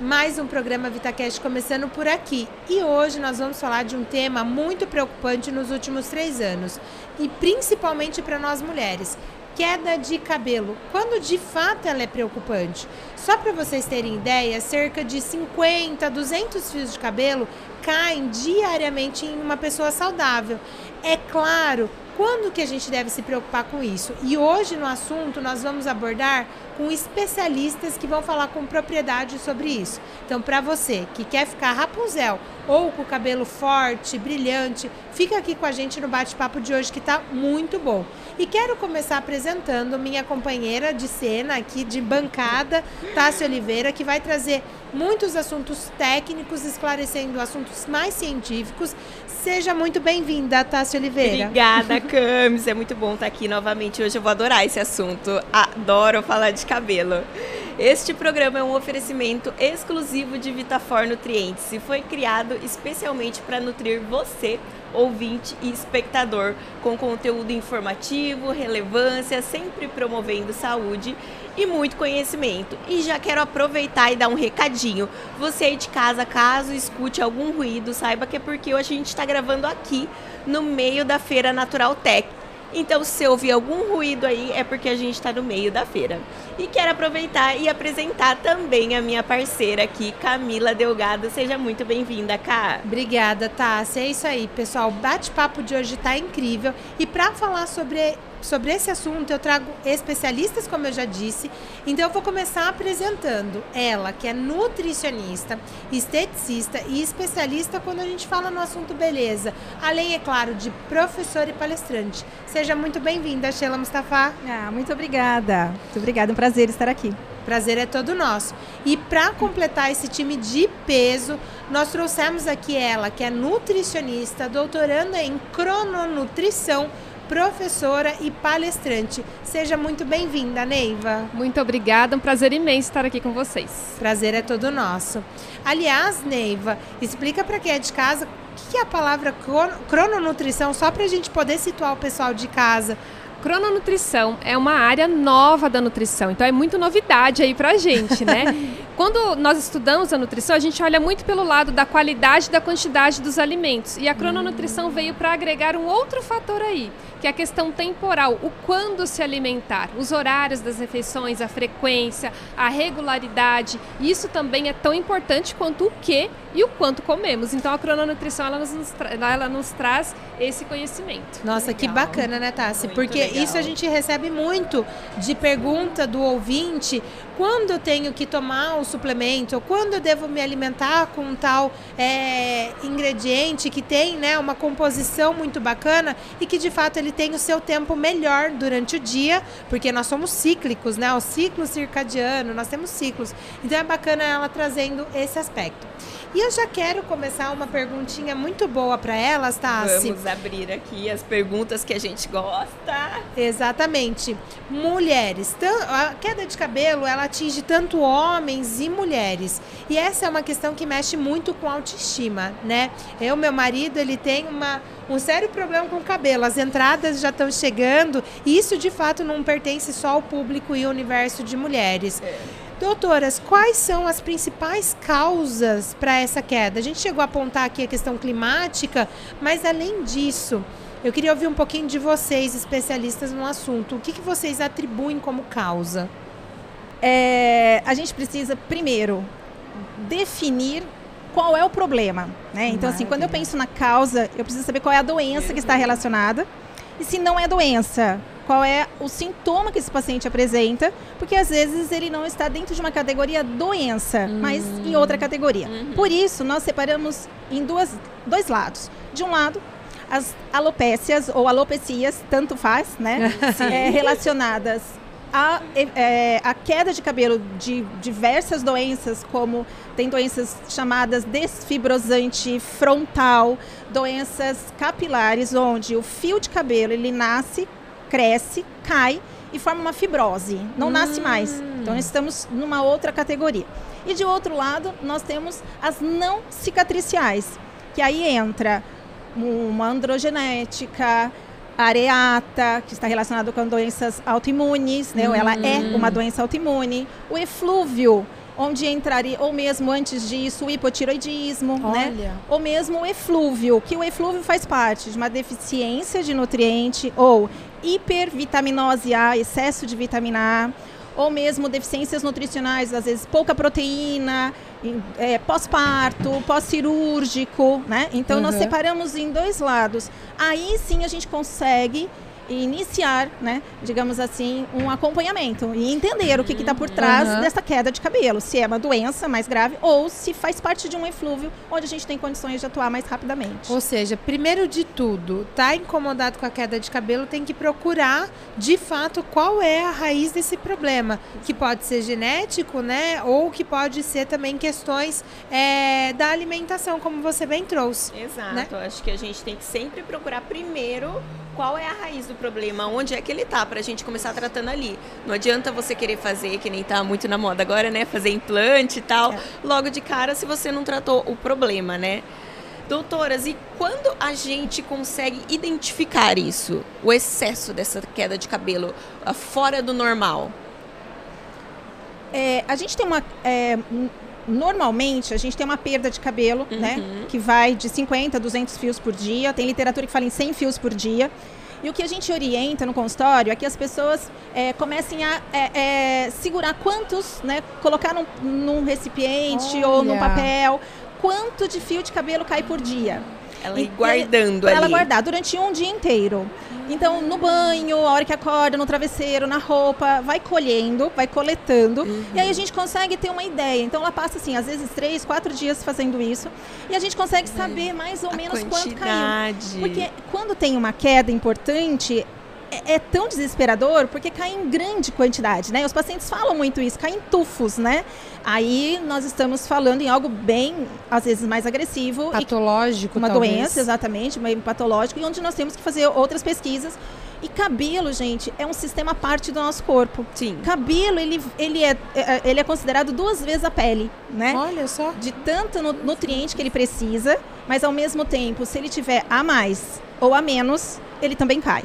mais um programa VitaCast começando por aqui. E hoje nós vamos falar de um tema muito preocupante nos últimos três anos, e principalmente para nós mulheres. Queda de cabelo, quando de fato ela é preocupante. Só para vocês terem ideia, cerca de 50, 200 fios de cabelo caem diariamente em uma pessoa saudável. É claro quando que a gente deve se preocupar com isso? E hoje no assunto nós vamos abordar com especialistas que vão falar com propriedade sobre isso. Então, para você que quer ficar Rapunzel ou com o cabelo forte, brilhante, fica aqui com a gente no bate-papo de hoje que está muito bom. E quero começar apresentando minha companheira de cena aqui de bancada, Tássia Oliveira, que vai trazer muitos assuntos técnicos, esclarecendo assuntos mais científicos. Seja muito bem-vinda, Tássia Oliveira. Obrigada, Camis. É muito bom estar aqui novamente. Hoje eu vou adorar esse assunto. Adoro falar de cabelo. Este programa é um oferecimento exclusivo de Vitafor Nutrientes e foi criado especialmente para nutrir você, ouvinte e espectador, com conteúdo informativo, relevância, sempre promovendo saúde e muito conhecimento. E já quero aproveitar e dar um recadinho. Você aí de casa, caso escute algum ruído, saiba que é porque hoje a gente está gravando aqui no meio da Feira Natural Tech então, se ouvir algum ruído aí, é porque a gente está no meio da feira. E quero aproveitar e apresentar também a minha parceira aqui, Camila Delgado. Seja muito bem-vinda, Cá. Obrigada, Tássia. É isso aí, pessoal. O bate-papo de hoje está incrível. E para falar sobre sobre esse assunto eu trago especialistas, como eu já disse. Então eu vou começar apresentando ela, que é nutricionista, esteticista e especialista quando a gente fala no assunto beleza. Além, é claro, de professora e palestrante. Seja muito bem-vinda, Sheila Mustafa. Ah, muito obrigada. Muito obrigada, é um prazer estar aqui. Prazer é todo nosso. E para completar esse time de peso, nós trouxemos aqui ela, que é nutricionista, doutoranda em crononutrição professora e palestrante. Seja muito bem-vinda, Neiva. Muito obrigada, um prazer imenso estar aqui com vocês. Prazer é todo nosso. Aliás, Neiva, explica para quem é de casa o que é a palavra crononutrição, só para a gente poder situar o pessoal de casa. Crononutrição é uma área nova da nutrição, então é muito novidade aí pra gente, né? Quando nós estudamos a nutrição, a gente olha muito pelo lado da qualidade e da quantidade dos alimentos. E a crononutrição veio para agregar um outro fator aí, que é a questão temporal, o quando se alimentar, os horários das refeições, a frequência, a regularidade. Isso também é tão importante quanto o que e o quanto comemos. Então a crononutrição ela nos, ela nos traz esse conhecimento. Nossa, legal. que bacana, né, Tassi? Porque legal. isso a gente recebe muito de pergunta do ouvinte quando eu tenho que tomar o suplemento, ou quando eu devo me alimentar com um tal é, ingrediente que tem né, uma composição muito bacana e que de fato ele tem o seu tempo melhor durante o dia, porque nós somos cíclicos, né? O ciclo circadiano, nós temos ciclos. Então é bacana ela trazendo esse aspecto. E eu já quero começar uma perguntinha muito boa para elas, Tassi. Vamos abrir aqui as perguntas que a gente gosta. Exatamente. Mulheres. A queda de cabelo, ela atinge tanto homens e mulheres. E essa é uma questão que mexe muito com a autoestima, né? Eu, meu marido, ele tem uma um sério problema com o cabelo. As entradas já estão chegando e isso de fato não pertence só ao público e ao universo de mulheres. É. Doutoras, quais são as principais causas para essa queda? A gente chegou a apontar aqui a questão climática, mas além disso, eu queria ouvir um pouquinho de vocês, especialistas no assunto. O que, que vocês atribuem como causa? É, a gente precisa, primeiro, definir qual é o problema. Né? Então, assim, quando eu penso na causa, eu preciso saber qual é a doença que está relacionada. E se não é doença, qual é o sintoma que esse paciente apresenta, porque às vezes ele não está dentro de uma categoria doença, uhum. mas em outra categoria. Uhum. Por isso, nós separamos em duas, dois lados. De um lado, as alopécias ou alopecias, tanto faz, né? é, relacionadas à, é, à queda de cabelo de diversas doenças, como tem doenças chamadas desfibrosante frontal, doenças capilares, onde o fio de cabelo ele nasce cresce, cai e forma uma fibrose, não hum. nasce mais. Então estamos numa outra categoria. E de outro lado, nós temos as não cicatriciais, que aí entra uma androgenética, areata, que está relacionado com doenças autoimunes, né? Ela é hum. uma doença autoimune. O eflúvio, onde entraria, ou mesmo antes disso, o hipotiroidismo, né? Olha. Ou mesmo o eflúvio, que o eflúvio faz parte de uma deficiência de nutriente ou hipervitaminose A, excesso de vitamina A, ou mesmo deficiências nutricionais, às vezes pouca proteína, é, pós-parto, pós-cirúrgico, né? Então nós Uhum. separamos em dois lados. Aí sim a gente consegue iniciar, né, digamos assim, um acompanhamento e entender o que está por trás Uhum. dessa queda de cabelo, se é uma doença mais grave ou se faz parte de um eflúvio onde a gente tem condições de atuar mais rapidamente. Ou seja, primeiro de tudo, tá incomodado com a queda de cabelo, tem que procurar de fato qual é a raiz desse problema, que pode ser genético, né? Ou que pode ser também questões é, da alimentação, como você bem trouxe. Exato. né? Acho que a gente tem que sempre procurar primeiro qual é a raiz do problema, onde é que ele tá, pra gente começar tratando ali. Não adianta você querer fazer, que nem tá muito na moda agora, né? Fazer implante e tal, É. logo de cara, se você não tratou o problema, né? Doutoras, e quando a gente consegue identificar isso, o excesso dessa queda de cabelo ah, fora do normal? É, a gente tem uma. é, normalmente, a gente tem uma perda de cabelo, né? Uhum. Que vai de 50 a 200 fios por dia. Tem literatura que fala em 100 fios por dia. E o que a gente orienta no consultório é que as pessoas é, comecem a é, é, segurar quantos, né? Colocar num, num recipiente ou num Olha. papel. Quanto de fio de cabelo cai por dia? Ela E- guardando Pra ali. ela guardar durante um dia inteiro. Então, no banho, a hora que acorda, no travesseiro, na roupa, vai colhendo, vai coletando. E aí a gente consegue ter uma ideia. Então, ela passa, assim, às vezes três, quatro dias fazendo isso. E a gente consegue saber mais ou a menos quanto caiu. quantidade. Porque quando tem uma queda importante, é, é tão desesperador porque cai em grande quantidade, né? Os pacientes falam muito isso, cai em tufos, né? Aí nós estamos falando em algo bem, às vezes, mais agressivo e Patológico, uma talvez. doença, exatamente, meio patológico, e onde nós temos que fazer outras pesquisas. E cabelo, gente, é um sistema parte do nosso corpo. Sim. Cabelo, ele, ele, é, é- ele é considerado duas vezes a pele, né? Olha só. De tanto nu- nutriente que ele precisa, mas ao mesmo tempo, se ele tiver a mais ou a menos, ele também cai.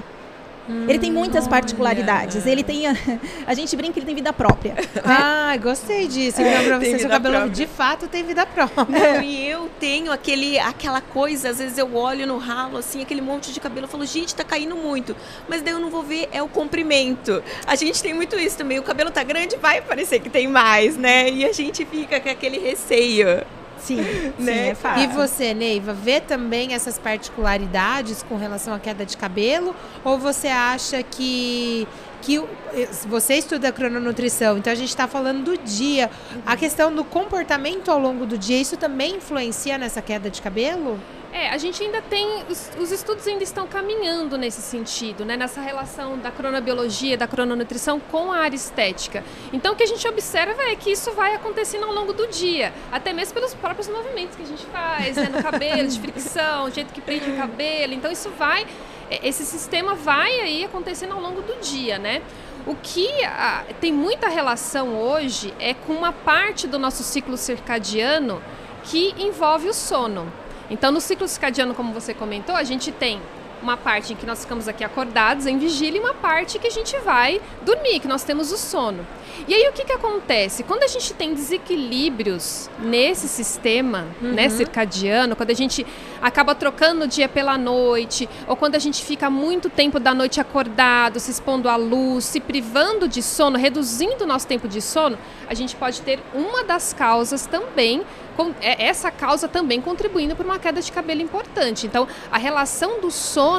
Ele tem muitas particularidades. Ele tem. A, a gente brinca que ele tem vida própria. Ah, gostei disso. Pra você, seu cabelo própria. de fato tem vida própria. Não, e eu tenho aquele, aquela coisa, às vezes eu olho no ralo, assim, aquele monte de cabelo, eu falo, gente, tá caindo muito. Mas daí eu não vou ver, é o comprimento. A gente tem muito isso também, o cabelo tá grande, vai parecer que tem mais, né? E a gente fica com aquele receio. Sim, sim, Né? é fácil. E você, Neiva, vê também essas particularidades com relação à queda de cabelo? Ou você acha que. Que eh, você estuda crononutrição, então a gente está falando do dia. A questão do comportamento ao longo do dia, isso também influencia nessa queda de cabelo? É, a gente ainda tem. Os, os estudos ainda estão caminhando nesse sentido, né? Nessa relação da cronobiologia, da crononutrição com a área estética. Então, o que a gente observa é que isso vai acontecendo ao longo do dia, até mesmo pelos próprios movimentos que a gente faz, né? No cabelo, de fricção, o jeito que prende o cabelo. Então, isso vai. é, Esse sistema vai aí acontecendo ao longo do dia, né? O que ah, tem muita relação hoje é com uma parte do nosso ciclo circadiano que envolve o sono. Então, no ciclo circadiano, como você comentou, a gente tem uma parte em que nós ficamos aqui acordados em vigília e uma parte que a gente vai dormir, que nós temos o sono. E aí o que, que acontece? Quando a gente tem desequilíbrios nesse sistema né, circadiano, quando a gente acaba trocando o dia pela noite, ou quando a gente fica muito tempo da noite acordado, se expondo à luz, se privando de sono, reduzindo o nosso tempo de sono, a gente pode ter uma das causas também com- é- essa causa também contribuindo para uma queda de cabelo importante. Então, a relação do sono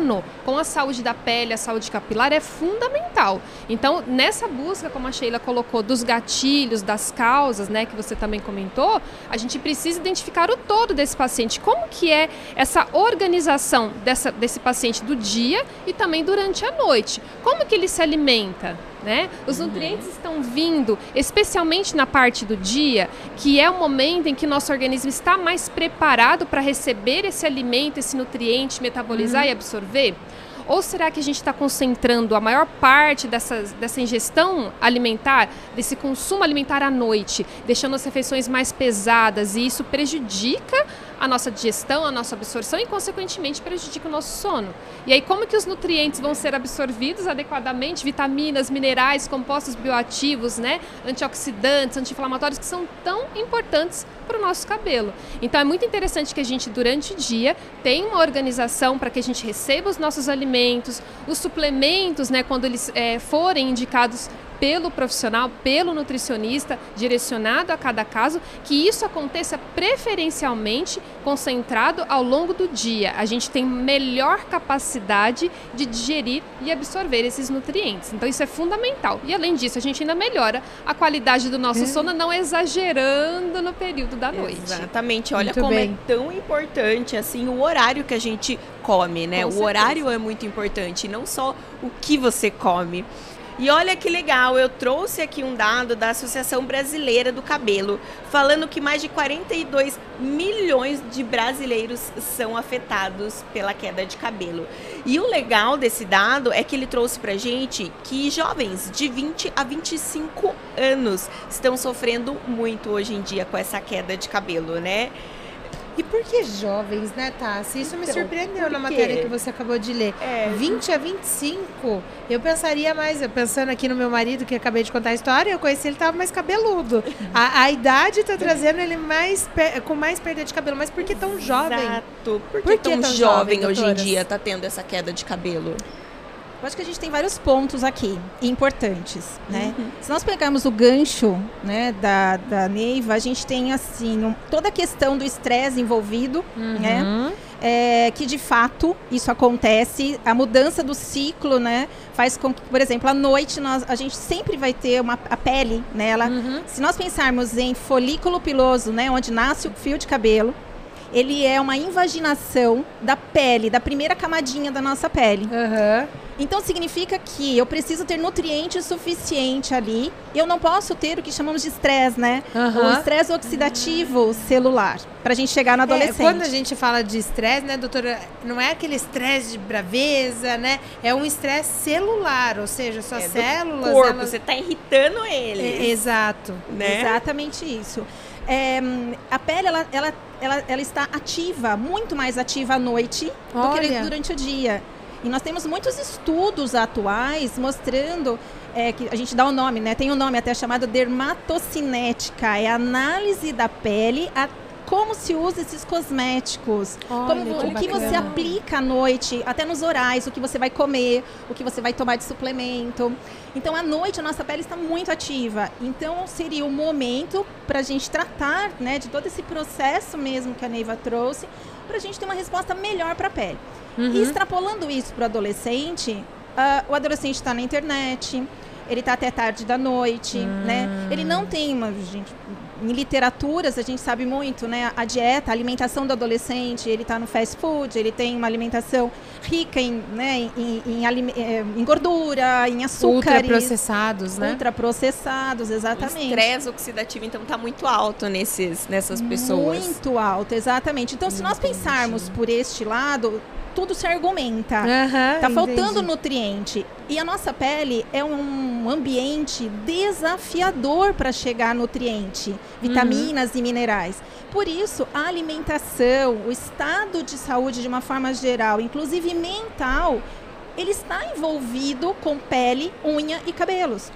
com a saúde da pele, a saúde capilar é fundamental. Então, nessa busca, como a Sheila colocou, dos gatilhos, das causas, né, que você também comentou, a gente precisa identificar o todo desse paciente. Como que é essa organização dessa, desse paciente do dia e também durante a noite? Como que ele se alimenta? Né? Os nutrientes estão vindo, especialmente na parte do dia, que é o momento em que nosso organismo está mais preparado para receber esse alimento, esse nutriente, metabolizar e absorver? Ou será que a gente está concentrando a maior parte dessa, dessa ingestão alimentar, desse consumo alimentar à noite, deixando as refeições mais pesadas e isso prejudica a nossa digestão, a nossa absorção e, consequentemente, prejudica o nosso sono. E aí, como que os nutrientes vão ser absorvidos adequadamente? Vitaminas, minerais, compostos bioativos, né? Antioxidantes, anti-inflamatórios, que são tão importantes para o nosso cabelo. Então, é muito interessante que a gente, durante o dia, tenha uma organização para que a gente receba os nossos alimentos, os suplementos, né? Quando eles é, forem indicados pelo profissional, pelo nutricionista, direcionado a cada caso, que isso aconteça preferencialmente concentrado ao longo do dia. A gente tem melhor capacidade de digerir e absorver esses nutrientes. Então isso é fundamental. E além disso, a gente ainda melhora a qualidade do nosso sono, não exagerando no período da noite. Exatamente. Olha muito como é bem. é tão importante assim o horário que a gente come, né? Com o certeza. horário é muito importante, não só o que você come. E olha que legal, eu trouxe aqui um dado da Associação Brasileira do Cabelo, falando que mais de 42 milhões de brasileiros são afetados pela queda de cabelo. E o legal desse dado é que ele trouxe pra gente que jovens de 20 a 25 anos estão sofrendo muito hoje em dia com essa queda de cabelo, né? E por que jovens, né, Tassi? Isso me então, surpreendeu na matéria que você acabou de ler. É. 20 a 25, eu pensaria mais, eu pensando aqui no meu marido, que acabei de contar a história, eu conheci ele estava mais cabeludo. A, a idade está trazendo ele mais com mais perda de cabelo, mas por que tão jovem? Exato. Por que, por que tão, tão jovem, jovem hoje em dia está tendo essa queda de cabelo? Eu acho que a gente tem vários pontos aqui importantes, né? Uhum. Se nós pegarmos o gancho, né, da, da Neiva, a gente tem assim um, toda a questão do estresse envolvido, uhum. né? É, que de fato isso acontece, a mudança do ciclo, né, faz com que, por exemplo, à noite nós, a gente sempre vai ter uma a pele, né, ela, uhum. se nós pensarmos em folículo piloso, né, onde nasce o fio de cabelo, ele é uma invaginação da pele, da primeira camadinha da nossa pele. Uhum. Então significa que eu preciso ter nutriente suficiente ali. Eu não posso ter o que chamamos de estresse, né? Uhum. O estresse oxidativo celular. Pra gente chegar na adolescência. É, quando a gente fala de estresse, né, doutora? Não é aquele estresse de braveza, né? É um estresse celular, ou seja, suas é células. corpo, elas... você tá irritando ele. É, exato. Né? Exatamente isso. É, a pele, ela, ela, ela, ela, está ativa, muito mais ativa à noite Olha. do que durante o dia. E nós temos muitos estudos atuais mostrando é, que a gente dá o um nome, né? Tem um nome até chamado dermatocinética, é análise da pele a como se usa esses cosméticos, Olha, como, que o que você aplica à noite, até nos orais, o que você vai comer, o que você vai tomar de suplemento. Então, à noite, a nossa pele está muito ativa. Então, seria o momento para a gente tratar né, de todo esse processo mesmo que a Neiva trouxe, para a gente ter uma resposta melhor para a pele. Uhum. E extrapolando isso para o adolescente, uh, o adolescente está na internet, ele está até tarde da noite, uhum. né? Ele não tem uma. Gente, em literaturas a gente sabe muito, né? A dieta, a alimentação do adolescente, ele está no fast food, ele tem uma alimentação rica em, né, em, em, em, eh, em gordura, em açúcar. Ultraprocessados, né? Ultraprocessados, exatamente. O estresse oxidativo, então, está muito alto nesses, nessas pessoas. Muito alto, exatamente. Então, se nós pensarmos por este lado, tudo se argumenta. Uhum, tá faltando entendi. nutriente. E a nossa pele é um ambiente desafiador para chegar a nutriente, vitaminas uhum. e minerais. Por isso, a alimentação, o estado de saúde de uma forma geral, inclusive mental, ele está envolvido com pele, unha e cabelos.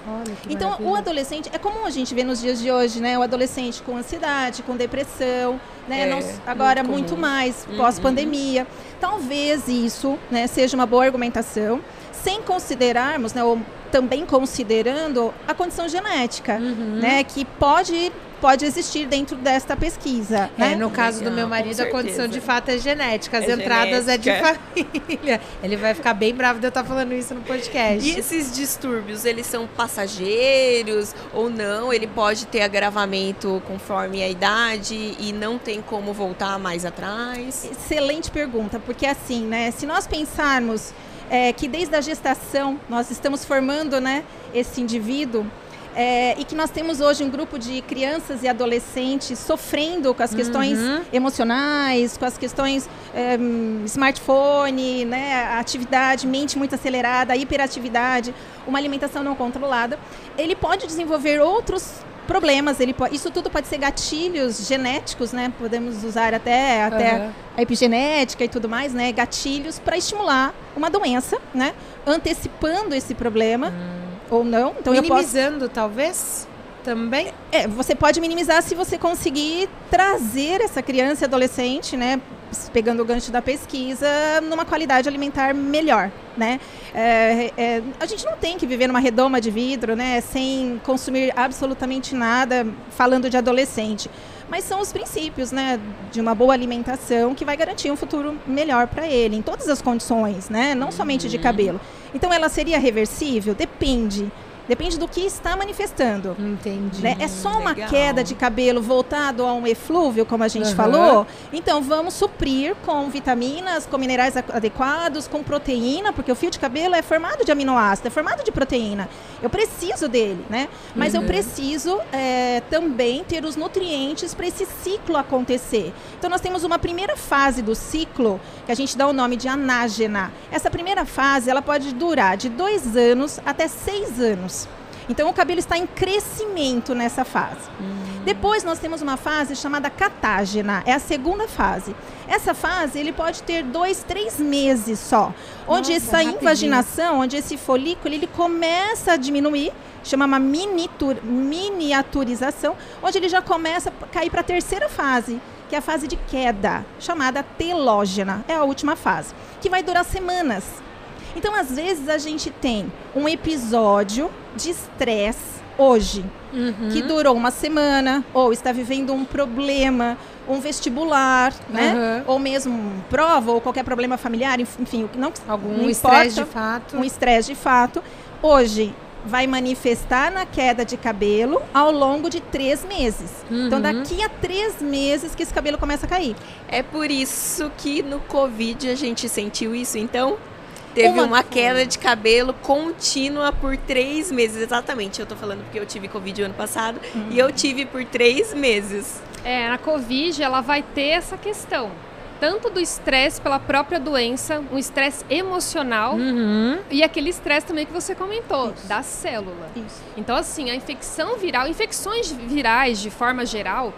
então, maravilha. o adolescente, é comum a gente ver nos dias de hoje, né? O adolescente com ansiedade, com depressão, né? É, Não, agora muito, muito mais, uhum. pós-pandemia. Talvez isso né, seja uma boa argumentação, sem considerarmos, né, ou também considerando a condição genética, uhum. né, que pode pode existir dentro desta pesquisa. É, né? no caso Legal, do meu marido, a condição de fato é genética. As é entradas genética. é de família. Ele vai ficar bem bravo de eu estar falando isso no podcast. E esses distúrbios, eles são passageiros ou não? Ele pode ter agravamento conforme a idade e não tem como voltar mais atrás? Excelente pergunta, porque assim, né? Se nós pensarmos é, que desde a gestação nós estamos formando né, esse indivíduo, é, e que nós temos hoje um grupo de crianças e adolescentes sofrendo com as questões uhum. emocionais, com as questões é, smartphone, né, atividade, mente muito acelerada, hiperatividade, uma alimentação não controlada, ele pode desenvolver outros problemas. Ele pode, isso tudo pode ser gatilhos genéticos, né? Podemos usar até, até Aham. a epigenética e tudo mais, né? Gatilhos para estimular uma doença, né? Antecipando esse problema ou não. Então eu posso Minimizando, talvez? Também? é, você pode minimizar se você conseguir trazer essa criança e adolescente, né, pegando o gancho da pesquisa, numa qualidade alimentar melhor, né? É, é, a gente não tem que viver numa redoma de vidro, né, sem consumir absolutamente nada, falando de adolescente. Mas são os princípios, né, de uma boa alimentação que vai garantir um futuro melhor para ele, em todas as condições, né, não somente de cabelo. Então, ela seria reversível? Depende. Depende do que está manifestando. Entendi. Né? É só uma legal. queda de cabelo voltado a um eflúvio, como a gente Aham. falou. Então vamos suprir com vitaminas, com minerais adequados, com proteína, porque o fio de cabelo é formado de aminoácido, é formado de proteína. Eu preciso dele, né? Mas eu preciso é, também ter os nutrientes para esse ciclo acontecer. Então nós temos uma primeira fase do ciclo que a gente dá o nome de anágena. Essa primeira fase ela pode durar de dois anos até seis anos. Então o cabelo está em crescimento nessa fase. Depois nós temos uma fase chamada catágena, é a segunda fase. Essa fase ele pode ter dois, três meses só, onde Nossa, essa rapidinho. invaginação, onde esse folículo ele começa a diminuir, chama uma miniatur- miniaturização, onde ele já começa a cair para a terceira fase, que é a fase de queda, chamada telógena, é a última fase, que vai durar semanas. Então, às vezes, a gente tem um episódio de estresse hoje, Uhum. que durou uma semana, ou está vivendo um problema, um vestibular, né? Aham. Ou mesmo prova, ou qualquer problema familiar, enf- enfim, não, Algum estresse de fato. um estresse de fato. Hoje vai manifestar na queda de cabelo ao longo de três meses. Então, Uhum. daqui a três meses que esse cabelo começa a cair. É por isso que no Covid a gente sentiu isso, então? Teve Uma- uma, queda de cabelo contínua por três meses. Exatamente, eu tô falando porque eu tive Covid o ano passado e eu tive por três meses. É, na Covid ela vai ter essa questão. Tanto do estresse pela própria doença, um estresse emocional Uhum. e aquele estresse também que você comentou, Isso. da célula. Isso. Então, assim, a infecção viral, infecções virais de forma geral,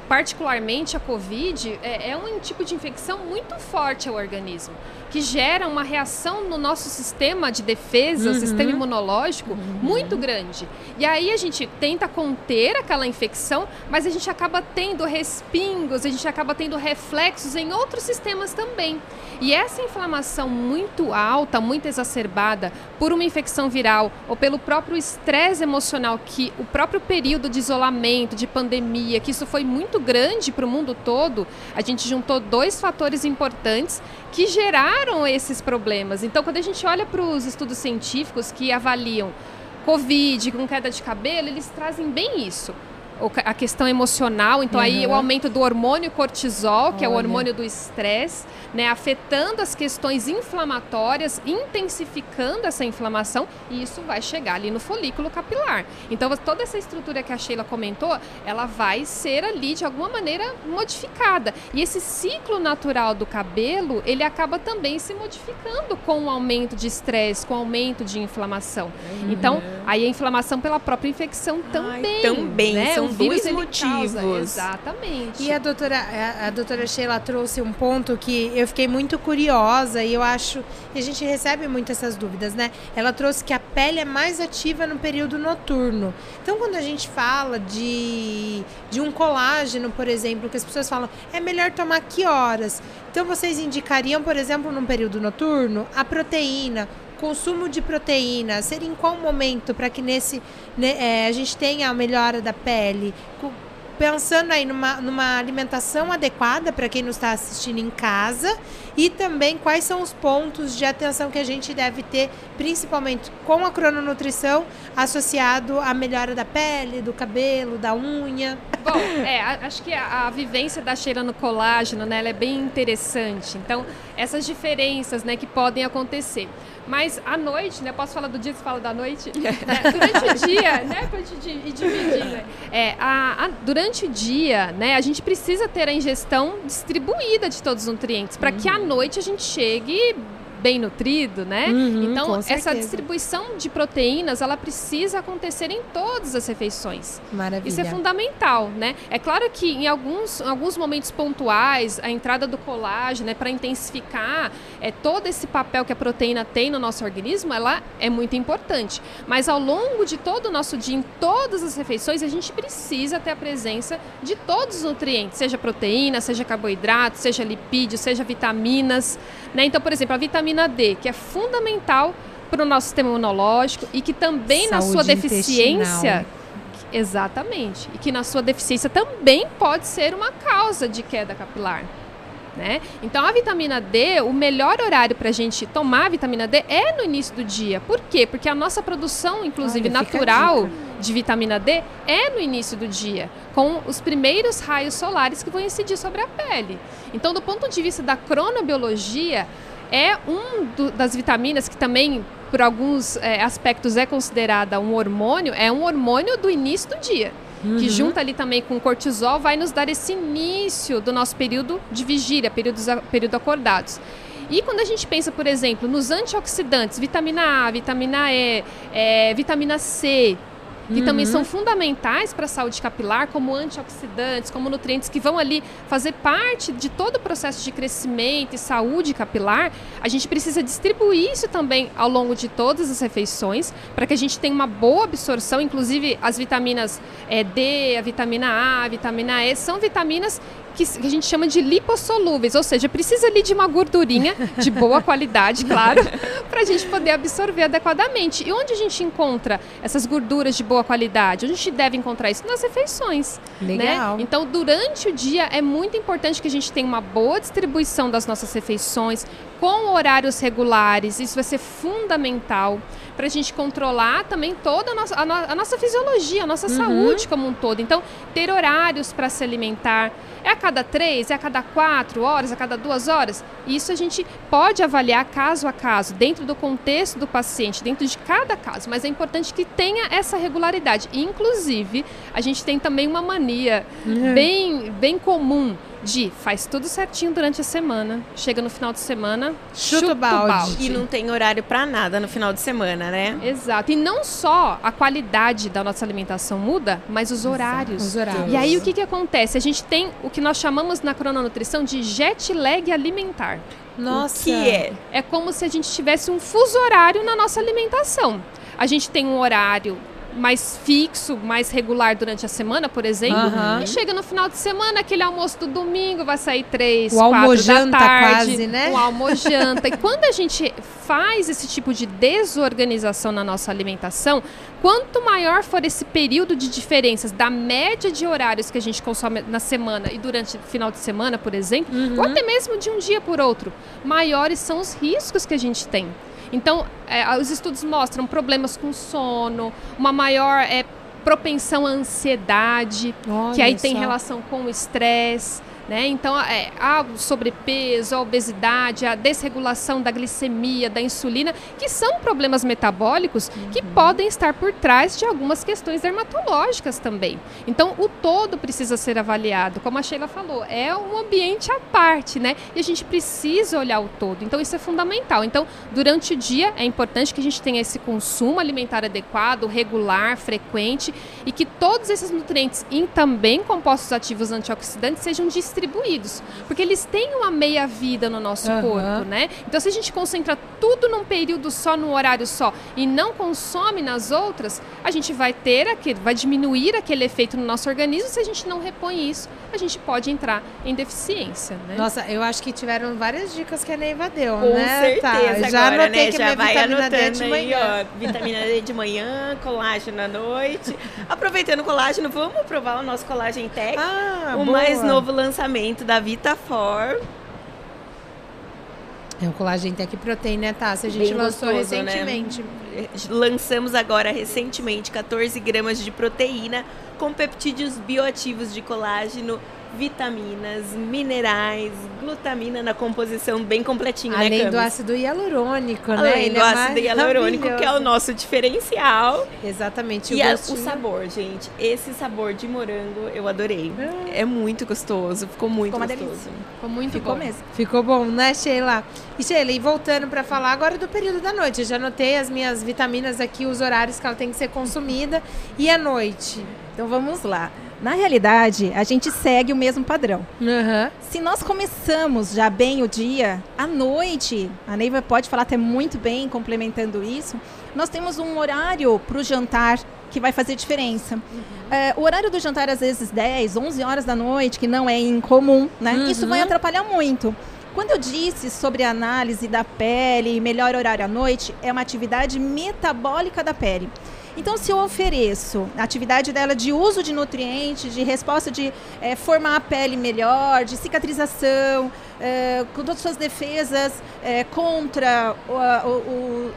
particularmente a Covid, é, é um tipo de infecção muito forte ao organismo, que gera uma reação no nosso sistema de defesa, Uhum. sistema imunológico, muito grande. E aí a gente tenta conter aquela infecção, mas a gente acaba tendo respingos, a gente acaba tendo reflexos em outros sistemas também. E essa inflamação muito alta, muito exacerbada por uma infecção viral ou pelo próprio estresse emocional que o próprio período de isolamento, de pandemia, que isso foi muito grande para o mundo todo, a gente juntou dois fatores importantes que geraram esses problemas. Então, quando a gente olha para os estudos científicos que avaliam Covid com queda de cabelo, eles trazem bem isso. A questão emocional, então aí o Uhum. aumento do hormônio cortisol, que é o Olha. hormônio do estresse, né, afetando as questões inflamatórias, intensificando essa inflamação, e isso vai chegar ali no folículo capilar. Então, toda essa estrutura que a Sheila comentou, ela vai ser ali de alguma maneira modificada. E esse ciclo natural do cabelo, ele acaba também se modificando com o aumento de estresse, com o aumento de inflamação. Então, aí a inflamação pela própria infecção também. também, né? São dois motivos. causa- Exatamente. E a doutora, a, a doutora Sheila trouxe um ponto que eu fiquei muito curiosa e eu acho que a gente recebe muito essas dúvidas, né? Ela trouxe que a pele é mais ativa no período noturno. Então, quando a gente fala de, de um colágeno, por exemplo, que as pessoas falam, é melhor tomar que horas? Então, vocês indicariam, por exemplo, num período noturno, a proteína, consumo de proteína, seria em qual momento para que nesse né, é, a gente tenha a melhora da pele? Pensando aí numa, numa alimentação adequada para quem nos está assistindo em casa e também quais são os pontos de atenção que a gente deve ter, principalmente com a crononutrição, associado à melhora da pele, do cabelo, da unha. Bom, é, acho que a, a vivência da cheira no colágeno, né, ela é bem interessante. Então, essas diferenças, né, que podem acontecer. Mas à noite, né, posso falar do dia, você fala da noite? Né, durante o dia, né, pra gente ir dividindo. É, a, a- durante o dia, né, a gente precisa ter a ingestão distribuída de todos os nutrientes, para que à noite a gente chegue bem nutrido, né? Uhum, então, essa distribuição de proteínas, ela precisa acontecer em todas as refeições. Maravilha. Isso é fundamental, né? É claro que em alguns, alguns momentos pontuais, a entrada do colágeno, né, para intensificar é, todo esse papel que a proteína tem no nosso organismo, ela é muito importante. Mas ao longo de todo o nosso dia, em todas as refeições, a gente precisa ter a presença de todos os nutrientes, seja proteína, seja carboidrato, seja lipídio, seja vitaminas. Né? Então, por exemplo, a vitamina D, que é fundamental para o nosso sistema imunológico e que também na sua Saúde deficiência. Exatamente. E que na sua deficiência também pode ser uma causa de queda capilar. Né? Então, a vitamina D, o melhor horário para a gente tomar a vitamina D é no início do dia. Por quê? Porque a nossa produção, inclusive Olha, natural, de vitamina D é no início do dia, com os primeiros raios solares que vão incidir sobre a pele. Então, do ponto de vista da cronobiologia, é um do- das vitaminas que também, por alguns eh, aspectos, é considerada um hormônio, é um hormônio do início do dia. Que junta ali também com o cortisol vai nos dar esse início do nosso período de vigília, períodos, período acordados. E quando a gente pensa, por exemplo, nos antioxidantes, vitamina A, vitamina E, eh, vitamina C, que também são fundamentais para a saúde capilar, como antioxidantes, como nutrientes que vão ali fazer parte de todo o processo de crescimento e saúde capilar, a gente precisa distribuir isso também ao longo de todas as refeições, para que a gente tenha uma boa absorção, inclusive as vitaminas eh, D, a vitamina A, a vitamina E, são vitaminas que que a gente chama de lipossolúveis, ou seja, precisa ali de uma gordurinha de boa qualidade, claro, para a gente poder absorver adequadamente. E onde a gente encontra essas gorduras de boa qualidade? Onde a gente deve encontrar isso? Nas refeições. Legal. Né? Então, durante o dia, é muito importante que a gente tenha uma boa distribuição das nossas refeições, com horários regulares. Isso vai ser fundamental para a gente controlar também toda a nossa, a no- a nossa fisiologia, a nossa saúde como um todo. Então, ter horários para se alimentar. É a cada três, é a cada quatro horas, a cada duas horas? Isso a gente pode avaliar caso a caso, dentro do contexto do paciente, dentro de cada caso. Mas é importante que tenha essa regularidade. Inclusive, a gente tem também uma mania bem, bem comum de faz tudo certinho durante a semana, chega no final de semana, Chuta o balde. E não tem horário pra nada no final de semana, né? Exato. E não só a qualidade da nossa alimentação muda, mas os horários. Os horários. E aí o que, que acontece? A gente tem o que nós chamamos na crononutrição de jet lag alimentar. Nossa. O que é? É como se a gente tivesse um fuso horário na nossa alimentação. A gente tem um horário mais fixo, mais regular durante a semana, por exemplo, Aham. e chega no final de semana, aquele almoço do domingo vai sair três, O quatro da tarde, quase, né? o almojanta. e quando a gente faz esse tipo de desorganização na nossa alimentação, quanto maior for esse período de diferenças da média de horários que a gente consome na semana e durante o final de semana, por exemplo, Uhum. ou até mesmo de um dia por outro, maiores são os riscos que a gente tem. Então, é, os estudos mostram problemas com sono, uma maior é, propensão à ansiedade, que aí Olha tem só. relação com o estresse. Né? Então, é, a sobrepeso, a obesidade, a desregulação da glicemia, da insulina, que são problemas metabólicos que Uhum. podem estar por trás de algumas questões dermatológicas também. Então, o todo precisa ser avaliado. Como a Sheila falou, é um ambiente à parte, né? E a gente precisa olhar o todo. Então, isso é fundamental. Então, durante o dia, é importante que a gente tenha esse consumo alimentar adequado, regular, frequente e que todos esses nutrientes e também compostos ativos antioxidantes sejam distribuídos, porque eles têm uma meia vida no nosso Aham. corpo, né? Então se a gente concentra tudo num período só, num horário só e não consome nas outras, a gente vai ter aquele, vai diminuir aquele efeito no nosso organismo. Se a gente não repõe isso, a gente pode entrar em deficiência, né? Nossa, eu acho que tiveram várias dicas que a Neiva deu, Com né? certeza Tá, já agora, anotei né? que Já minha vai vitamina D de aí, manhã. ó. Vitamina D de manhã, colágeno à noite. Aproveitando o colágeno, vamos provar o nosso colágeno Tech. Ah, o boa. mais novo lançamento da VitaFor. É o colágeno Tech Protein, né, Tassi? A gente Bem lançou gostoso, né? recentemente. Lançamos agora recentemente 14 gramas de proteína com peptídeos bioativos de colágeno vitaminas, minerais, glutamina na composição bem completinho, Além né, do ácido hialurônico, né? Além do é ácido hialurônico, que é o nosso diferencial. Exatamente. E a- o sabor, gente. Esse sabor de morango eu adorei. Ah. É muito gostoso. Ficou muito Ficou gostoso. delícia. Ficou muito Ficou bom. mesmo. Ficou bom, né, Sheila? E Sheila, e voltando para falar agora do período da noite. Eu já anotei as minhas vitaminas aqui, os horários que ela tem que ser consumida. E à noite? Então vamos lá. Na realidade, a gente segue o mesmo padrão. Aham. Se nós começamos já bem o dia, à noite, a Neiva pode falar até muito bem, complementando isso, nós temos um horário para o jantar que vai fazer diferença. É, o horário do jantar, às vezes, 10, 11 horas da noite, que não é incomum, né? Isso vai atrapalhar muito. Quando eu disse sobre a análise da pele e melhor horário à noite, é uma atividade metabólica da pele. Então, se eu ofereço a atividade dela de uso de nutrientes, de resposta de eh, formar a pele melhor, de cicatrização, eh, com todas as suas defesas eh, contra o, a- o-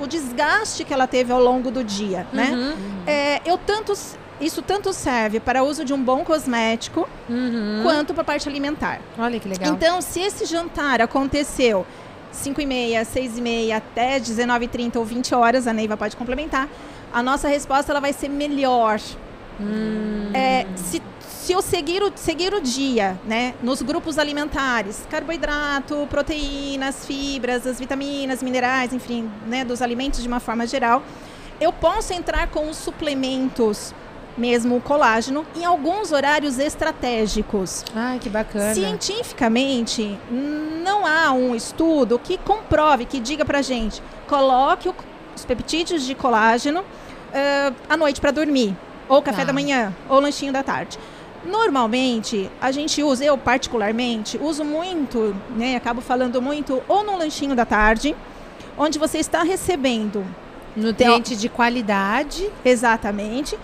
o- o desgaste que ela teve ao longo do dia, né? Uhum. Eh, eu tanto, isso tanto serve para o uso de um bom cosmético Uhum. quanto para a parte alimentar. Olha que legal. Então, se esse jantar aconteceu 5 e meia, 6 e meia até 19 e 30 ou 20 horas, a Neiva pode complementar, a nossa resposta ela vai ser melhor. Hum. É, se, se eu seguir o, seguir o dia, né, nos grupos alimentares, carboidrato, proteínas, fibras, as vitaminas, minerais, enfim, né, dos alimentos de uma forma geral, eu posso entrar com os suplementos, mesmo o colágeno, em alguns horários estratégicos. Ai, que bacana. Cientificamente, não há um estudo que comprove, que diga pra gente, coloque o- os peptídeos de colágeno ah, à noite para dormir, ou café Tá. da manhã, ou lanchinho da tarde. Normalmente, a gente usa, eu particularmente, uso muito, né, acabo falando muito, ou no lanchinho da tarde, onde você está recebendo Nutriente de qualidade. Exatamente.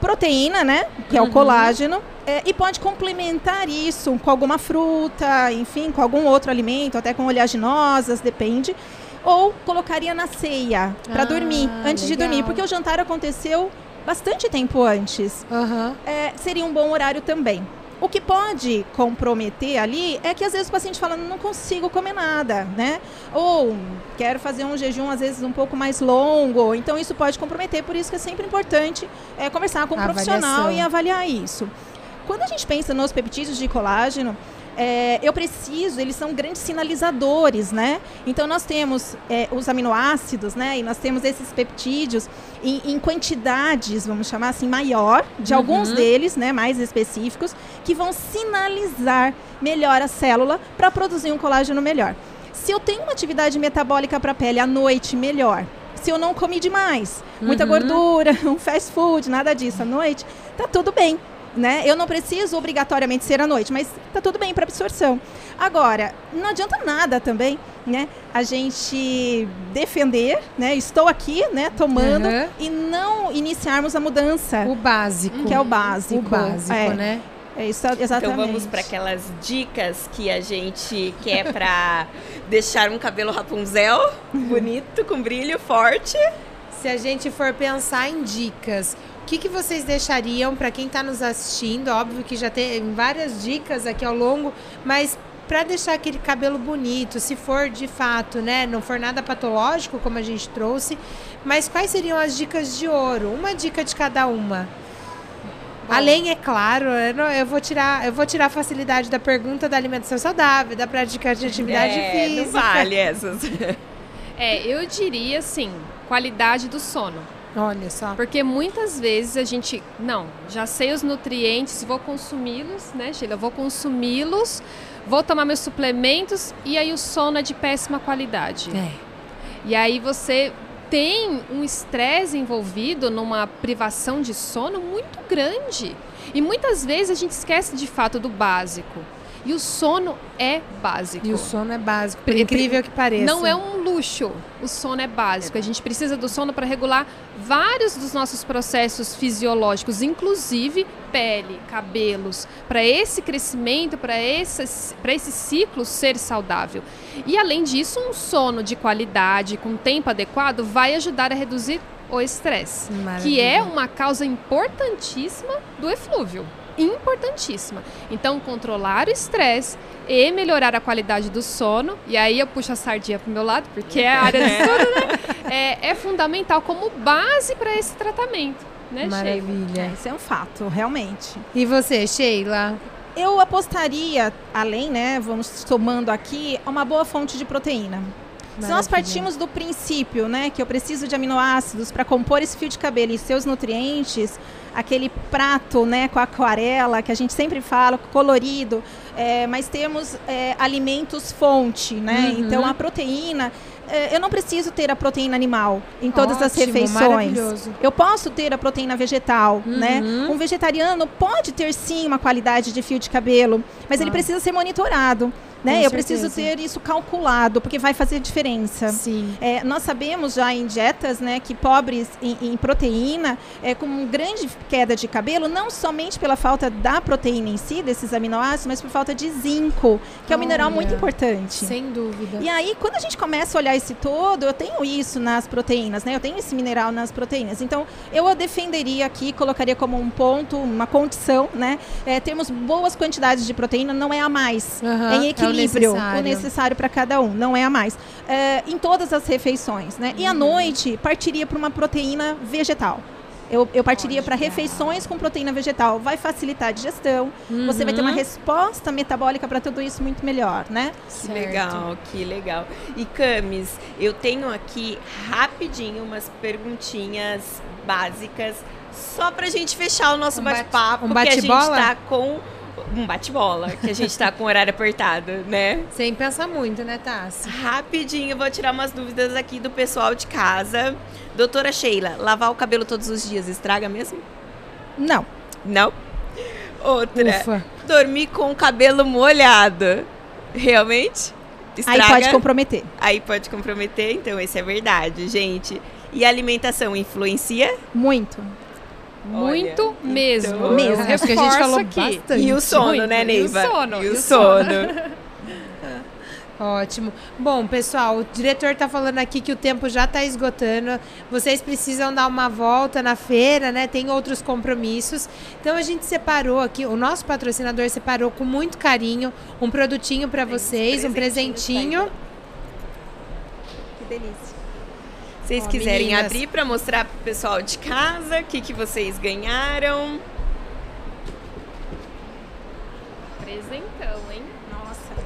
Proteína, né? Que é Uhum. o colágeno. é, e pode complementar isso com alguma fruta, enfim, com algum outro alimento, até com oleaginosas, depende. Ou colocaria na ceia para Ah, dormir, antes de legal. dormir, porque o jantar aconteceu bastante tempo antes. Aham. É, seria um bom horário também. O que pode comprometer ali é que às vezes o paciente fala, não consigo comer nada, né? Ou quero fazer um jejum às vezes um pouco mais longo. Então isso pode comprometer, por isso que é sempre importante é, conversar com um A profissional avaliação. e avaliar isso. Quando a gente pensa nos peptídeos de colágeno, é, eu preciso, eles são grandes sinalizadores, né? Então nós temos é, os aminoácidos, né? E nós temos esses peptídeos em, em quantidades, vamos chamar assim, maior, de Uhum. alguns deles, né? Mais específicos, que vão sinalizar melhor a célula para produzir um colágeno melhor. Se eu tenho uma atividade metabólica para a pele à noite, melhor. Se eu não comi demais, muita Uhum. gordura, um fast food, nada disso à noite, tá tudo bem. Né? Eu não preciso obrigatoriamente ser à noite, mas tá tudo bem para absorção. Agora, não adianta nada também, né? A gente defender, né? Estou aqui, né? Tomando Aham. e não iniciarmos a mudança, O básico. que é o básico. O básico, é, né? É isso, exatamente. Então vamos para aquelas dicas que a gente quer para deixar um cabelo Rapunzel bonito, com brilho forte. Se a gente for pensar em dicas, que, que vocês deixariam para quem está nos assistindo? Óbvio que já tem várias dicas aqui ao longo, mas para deixar aquele cabelo bonito, se for de fato, né, não for nada patológico como a gente trouxe, mas quais seriam as dicas de ouro? Uma dica de cada uma. Além, é claro, eu, não- eu vou tirar, eu vou tirar a facilidade da pergunta da alimentação saudável, da prática de atividade é, física. Não vale essas. É, eu diria assim, qualidade do sono. Olha só. Porque muitas vezes a gente, não, já sei os nutrientes, vou consumi-los, né, Sheila? Vou consumi-los, vou tomar meus suplementos e aí o sono é de péssima qualidade. É. E aí você tem um estresse envolvido numa privação de sono muito grande. E muitas vezes a gente esquece de fato do básico. E o sono é básico. E o sono é básico, por incrível que pareça. Não é um luxo. O sono é básico. A gente precisa do sono para regular vários dos nossos processos fisiológicos, inclusive pele, cabelos, para esse crescimento, para esse, esse ciclo ser saudável. E além disso, um sono de qualidade, com tempo adequado, vai ajudar a reduzir o estresse, que é uma causa importantíssima do eflúvio. Importantíssima. Então, controlar o estresse e melhorar a qualidade do sono, e aí eu puxo a sardinha pro meu lado, porque é a área de sono, né? É, é fundamental como base para esse tratamento. Né, Maravilha. Sheila? É, isso é um fato, realmente. E você, Sheila? Eu apostaria, além, né, vamos somando aqui, uma boa fonte de proteína. Se nós partimos do princípio, né, que eu preciso de aminoácidos para compor esse fio de cabelo e seus nutrientes, aquele prato, né, com aquarela que a gente sempre fala, colorido, é, mas temos é, alimentos fonte, né? Uhum. Então a proteína é, eu não preciso ter a proteína animal em todas Ótimo, as refeições. Eu posso ter a proteína vegetal, né? uhum. né? Um vegetariano pode ter sim uma qualidade de fio de cabelo, mas ah. ele precisa ser monitorado né? eu preciso ter isso calculado, porque vai fazer diferença. Sim. É, nós sabemos já em dietas, né, que pobres em, em, proteína, é, com grande queda de cabelo, não somente pela falta da proteína em si, desses aminoácidos, mas por falta de zinco, que é um mineral muito importante. Sem dúvida. E aí, quando a gente começa a olhar esse todo, eu tenho isso nas proteínas, né? Eu tenho esse mineral nas proteínas. Então, eu defenderia aqui, colocaria como um ponto, uma condição, né? É, termos boas quantidades de proteína, não é a mais. Uhum, é em equilíbrio. É equilíbrio, o necessário, necessário para cada um, não é a mais. É, em todas as refeições, né? Uhum. E à uhum. noite, partiria para uma proteína vegetal. Eu, eu partiria para refeições com proteína vegetal. Vai facilitar a digestão. Uhum. Você vai ter uma uhum. resposta metabólica para tudo isso muito melhor, né? Que legal, que legal. E Camis, eu tenho aqui rapidinho umas perguntinhas básicas só para a gente fechar o nosso um bate-papo, um bate porque a gente está com um bate-bola, que a gente tá com o horário apertado, né? Sem pensar muito, né, Tassi? Rapidinho, vou tirar umas dúvidas aqui do pessoal de casa. Doutora Sheila, lavar o cabelo todos os dias estraga mesmo? Não. Não? Outra. Ufa. Dormir com o cabelo molhado. Realmente? Estraga? Aí pode comprometer. Aí pode comprometer, então isso é verdade, gente. E a alimentação influencia? Muito. Muito Olha, mesmo. Então, mesmo. É porque a gente falou aqui. Bastante. E o sono, Muito. né, Neiva? E o sono. E o, sono. Ótimo. Bom, pessoal, o diretor está falando aqui que o tempo já está esgotando. Vocês precisam dar uma volta na feira, né? Tem outros compromissos. Então a gente separou aqui, o nosso patrocinador separou com muito carinho um produtinho para vocês, um presentinho. Que delícia vocês oh, quiserem meninas. abrir para mostrar pro pessoal de casa o que, que vocês ganharam. Presentão, hein? Nossa.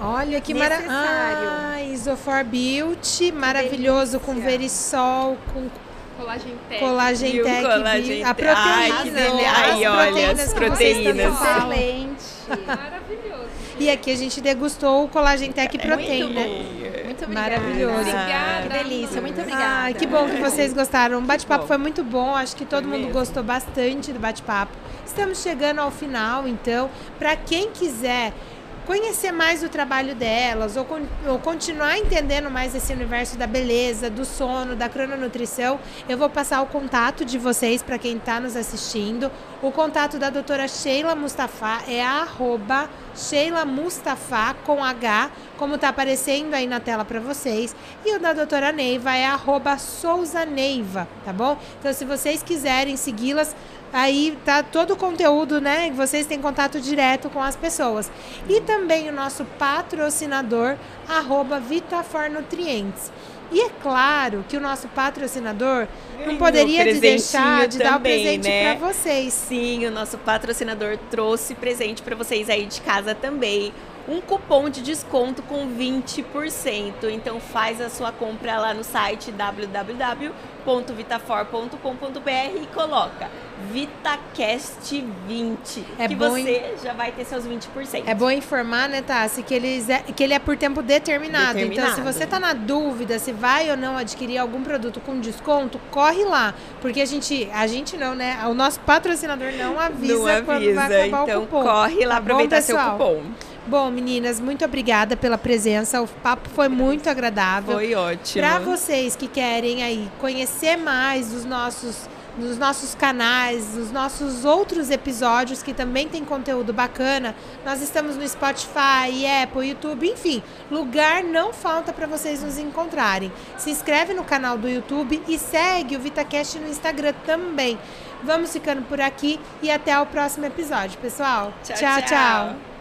Olha que maravilhoso. Ah, Isofor Beauty, maravilhoso, com verisol, com Colagem Tech. Colagem Tech. Colagem a proteína. Ai, que delícia. Ai, olha, as proteínas. Excelente. Maravilhoso. E aqui a gente degustou o Colagem Tech é Protein, né? Muito obrigada. Maravilhoso. Obrigada. Que delícia, muito obrigada. Ah, que bom que vocês gostaram. O bate-papo foi muito bom. Acho que todo foi mundo mesmo. gostou bastante do bate-papo. Estamos chegando ao final, então, para quem quiser conhecer mais o trabalho delas ou, ou, continuar entendendo mais esse universo da beleza, do sono, da crononutrição, eu vou passar o contato de vocês para quem está nos assistindo. O contato da doutora Sheila Mustafa é arroba Sheila Mustafa com H, como está aparecendo aí na tela para vocês. E o da doutora Neiva é arroba Souza Neiva, tá bom? Então, se vocês quiserem segui-las, aí tá todo o conteúdo, né? Vocês têm contato direto com as pessoas. E também o nosso patrocinador, arroba Vitafor Nutrientes. E é claro que o nosso patrocinador não poderia deixar de também, dar o presente né? para vocês. Sim, o nosso patrocinador trouxe presente para vocês aí de casa também um cupom de desconto com 20%. Então faz a sua compra lá no site www.vitafor.com.br e coloca VitaCast20, é que você já vai ter seus 20%. É bom informar, né, Tassi, que, eles é, que ele é por tempo determinado. determinado. Então, se você está na dúvida se vai ou não adquirir algum produto com desconto, corre lá. Porque a gente, a gente não, né? O nosso patrocinador não avisa, não avisa. quando vai acabar então, o cupom. corre lá tá aproveitar bom, seu cupom. Bom, meninas, muito obrigada pela presença. O papo foi muito agradável. Foi ótimo. Para vocês que querem aí conhecer mais dos nossos nos nossos canais, nos nossos outros episódios que também tem conteúdo bacana. Nós estamos no Spotify, Apple, YouTube, enfim, lugar não falta para vocês nos encontrarem. Se inscreve no canal do YouTube e segue o VitaCast no Instagram também. Vamos ficando por aqui e até o próximo episódio, pessoal. tchau. tchau. tchau.